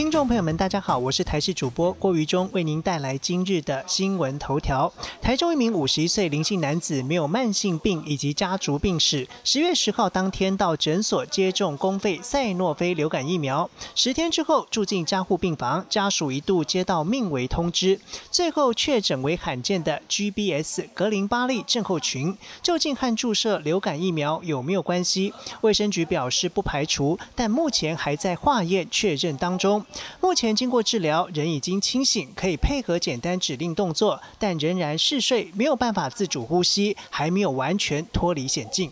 听众朋友们，大家好，我是台视主播郭瑜忠，为您带来今日的新闻头条。台中一名五十一岁林姓男子没有慢性病以及家族病史，十月十号当天到诊所接种公费赛诺菲流感疫苗，十天之后住进加护病房，家属一度接到命危通知，最后确诊为罕见的 GBS 格林巴利症候群。究竟和注射流感疫苗有没有关系？卫生局表示不排除，但目前还在化验确认当中。目前经过治疗，人已经清醒，可以配合简单指令动作，但仍然嗜睡，没有办法自主呼吸，还没有完全脱离险境。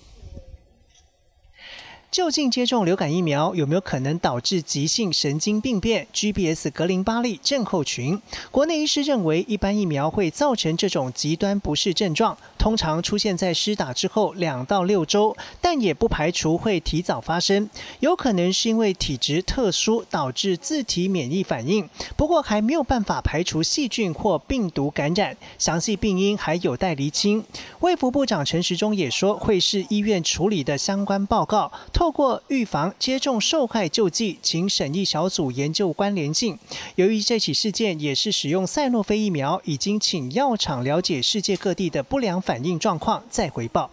究竟接种流感疫苗有没有可能导致急性神经病变 （GBS 格林巴利症候群）？国内医师认为，一般疫苗会造成这种极端不适症状，通常出现在施打之后两到六周，但也不排除会提早发生，有可能是因为体质特殊导致自体免疫反应。不过还没有办法排除细菌或病毒感染，详细病因还有待厘清。卫福部长陈时中也说，会是医院处理的相关报告。透过预防接种受害救济，请审议小组研究关联性。由于这起事件也是使用赛诺菲疫苗，已经请药厂了解世界各地的不良反应状况，再回报。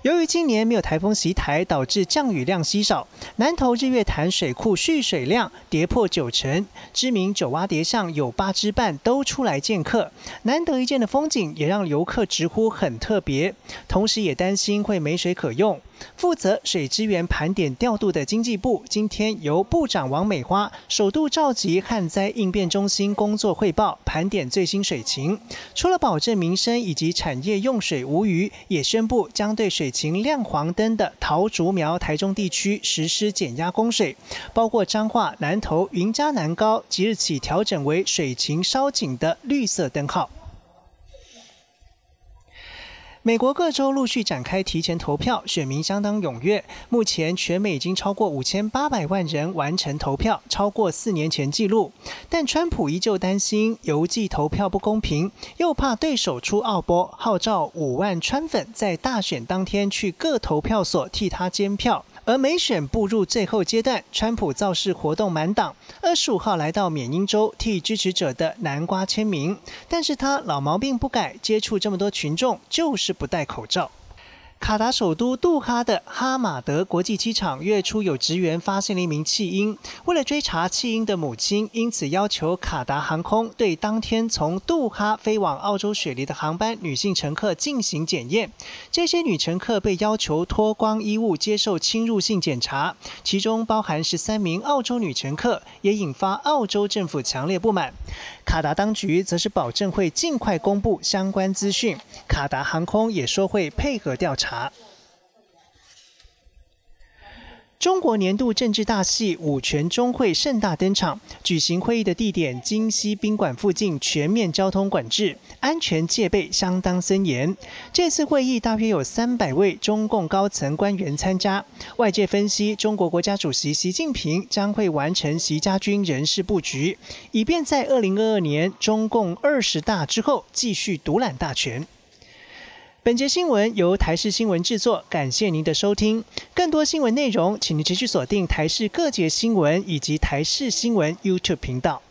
由于今年没有台风袭台，导致降雨量稀少，南投日月潭水库蓄水量跌破九成，知名九蛙蝶上有八只半都出来见客，难得一见的风景也让游客直呼很特别，同时也担心会没水可用。负责水资源盘点调度的经济部，今天由部长王美花首度召集旱灾应变中心工作汇报，盘点最新水情。除了保证民生以及产业用水无虞，也宣布将对水情亮黄灯的桃竹苗、台中地区实施减压供水，包括彰化、南投、云嘉南高，即日起调整为水情稍紧的绿色灯号。美国各州陆续展开提前投票，选民相当踊跃。目前全美已经超过五千八百万人完成投票，超过四年前纪录。但川普依旧担心邮寄投票不公平，又怕对手出奥波，号召五万川粉在大选当天去各投票所替他监票。而美选步入最后阶段，川普造势活动满档，二十五号来到缅因州替支持者的南瓜签名，但是他老毛病不改，接触这么多群众就是不戴口罩。卡达首都杜哈的哈马德国际机场月初有职员发现了一名弃婴，为了追查弃婴的母亲，因此要求卡达航空对当天从杜哈飞往澳洲雪梨的航班女性乘客进行检验。这些女乘客被要求脱光衣物接受侵入性检查，其中包含十三名澳洲女乘客，也引发澳洲政府强烈不满。卡达当局则是保证会尽快公布相关资讯，卡达航空也说会配合调查。中国年度政治大戏五权中会盛大登场，举行会议的地点金西宾馆附近全面交通管制，安全戒备相当森严。这次会议大约有三百位中共高层官员参加，外界分析中国国家主席习近平将会完成习家军人事布局，以便在二零二二年中共二十大之后继续独揽大权。本节新闻由台视新闻制作，感谢您的收听。更多新闻内容，请您持续锁定台视各节新闻以及台视新闻 YouTube 频道。